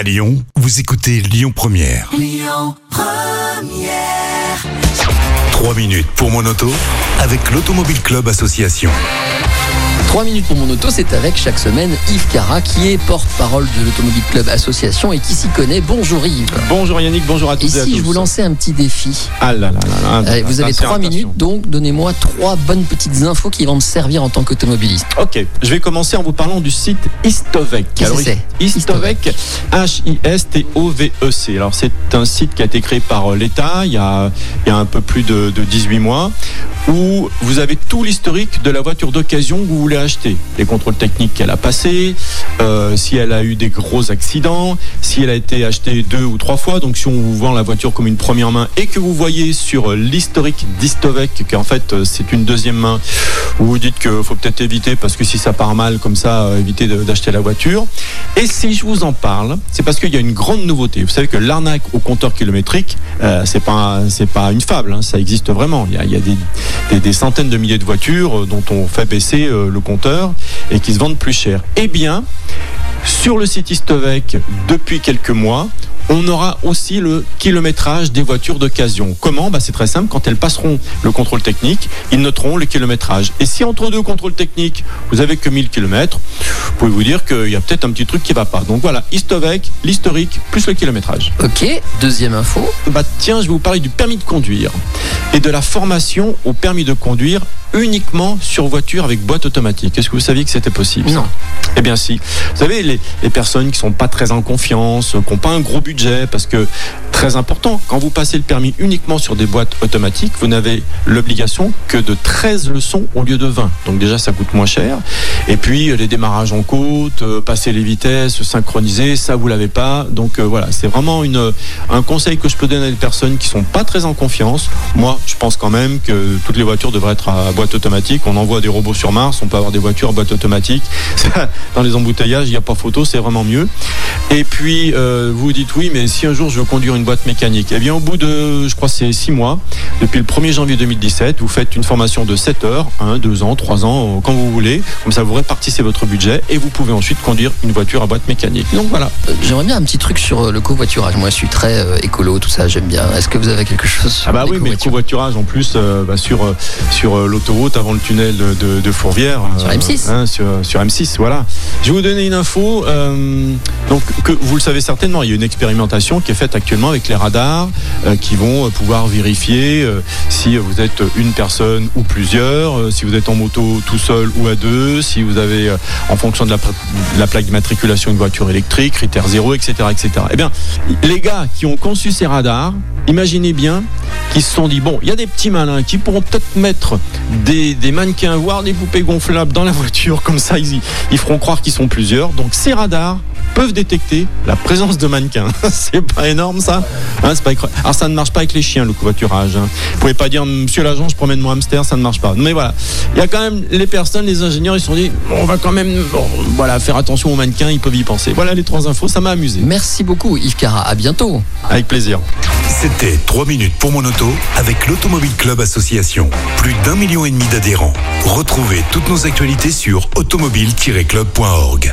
À Lyon, vous écoutez Lyon Première. 3 minutes pour mon auto avec l'Automobile Club Association. 3 minutes pour mon auto, c'est avec chaque semaine Yves Cara qui est porte-parole de l'Automobile Club Association et qui s'y connaît. Bonjour Yves. Bonjour Yannick, bonjour à tous Et et à si tous. je vous lançais un petit défi Ah là là là là. Allez, Vous avez c'est 3 attention. minutes, donc donnez-moi trois bonnes petites infos qui vont me servir en tant qu'automobiliste. Ok, je vais commencer en vous parlant du site Istovec. Qu'est-ce que c'est Istovec, H-I-S-T-O-V-E-C. E Alors c'est un site qui a été créé par euh, l'État il, y a- il y a un peu plus de, de 18 mois, où vous avez tout l'historique de la voiture d'occasion vous voulez acheter. Les contrôles techniques qu'elle a passés, euh, si elle a eu des gros accidents, si elle a été achetée deux ou trois fois. Donc si on vous vend la voiture comme une première main et que vous voyez sur l'historique d'Istovec qu'en fait euh, c'est une deuxième main, vous vous dites qu'il faut peut-être éviter parce que si ça part mal comme ça, euh, évitez de- d'acheter la voiture. Et si je vous en parle, c'est parce qu'il y a une grande nouveauté. Vous savez que l'arnaque au compteur kilométrique, c'est pas c'est pas une fable, hein, ça existe vraiment. Il y a des, des- des centaines de milliers de voitures euh, dont on fait baisser euh, le compteur et qui se vendent plus cher. Eh bien, sur le site Istovec, depuis quelques mois, on aura aussi le kilométrage des voitures d'occasion. Comment bah, C'est très simple, quand elles passeront le contrôle technique, ils noteront le kilométrage. Et si entre deux contrôles techniques, vous avez que 1000 km, vous pouvez vous dire qu'il y a peut-être un petit truc qui va pas. Donc voilà, Istovec, l'historique, plus le kilométrage. Ok, deuxième info. Bah tiens, je vais vous parler du permis de conduire et de la formation au permis de conduire uniquement sur voiture avec boîte automatique. Est-ce que vous saviez que c'était possible Non. Eh bien si. Vous savez, les, les personnes qui sont pas très en confiance, qui n'ont pas un gros budget, parce que très important, quand vous passez le permis uniquement sur des boîtes automatiques, vous n'avez l'obligation que de 13 leçons au lieu de 20. Donc déjà, ça coûte moins cher. Et puis, les démarrages en côte, euh, passer les vitesses, synchroniser, ça, vous l'avez pas. Donc euh, voilà, c'est vraiment une, un conseil que je peux donner à des personnes qui sont pas très en confiance. Moi, je pense quand même que toutes les voitures devraient être à boîte automatique. On envoie des robots sur Mars, on peut avoir des voitures boîte automatique. Dans les embouteillages, il n'y a pas photo, c'est vraiment mieux. Et puis, euh, vous dites oui, mais si un jour je veux conduire une boîte mécanique, eh bien, au bout de, je crois, c'est 6 mois, depuis le 1er janvier 2017, vous faites une formation de 7 heures, 1, 2 ans, 3 ans, euh, quand vous voulez. Comme ça, vous répartissez votre budget et vous pouvez ensuite conduire une voiture à boîte mécanique. Donc voilà. Euh, J'aimerais bien un petit truc sur euh, le covoiturage. Moi, je suis très euh, écolo, tout ça, j'aime bien. Est-ce que vous avez quelque chose sur Ah bah oui, mais le covoiturage en plus euh, bah, sur sur l'autoroute avant le tunnel de, de- de Fourvière. Sur M6. hein, sur, sur M6, voilà. Je vais vous donner une info. donc que vous le savez certainement, il y a une expérimentation qui est faite actuellement avec les radars euh, qui vont euh, pouvoir vérifier euh, si vous êtes une personne ou plusieurs, si vous êtes en moto tout seul ou à deux, si vous avez en fonction de la, la plaque d'immatriculation une voiture électrique, critère zéro, etc., etc. Eh bien, les gars qui ont conçu ces radars, imaginez bien qui se sont dit bon, il y a des petits malins qui pourront peut-être mettre des, mannequins, voire des poupées gonflables dans la voiture, comme ça ils feront croire qu'ils sont plusieurs. Donc ces radars peuvent détecter la présence de mannequins. c'est pas énorme ça Hein, c'est pas incroyable. Alors ça ne marche pas avec les chiens le covoiturage. Hein. Vous pouvez pas dire monsieur l'agent, je promène mon hamster, ça ne marche pas. Mais voilà, il y a quand même les personnes, les ingénieurs, ils se sont dit on va quand même bon, voilà faire attention aux mannequins, ils peuvent y penser. Voilà les trois infos, ça m'a amusé. Merci beaucoup, Yves Cara. À bientôt. Avec plaisir. C'était 3 minutes pour mon auto avec l'Automobile Club Association. Plus d'un million et demi d'adhérents. Retrouvez toutes nos actualités sur automobile-club.org.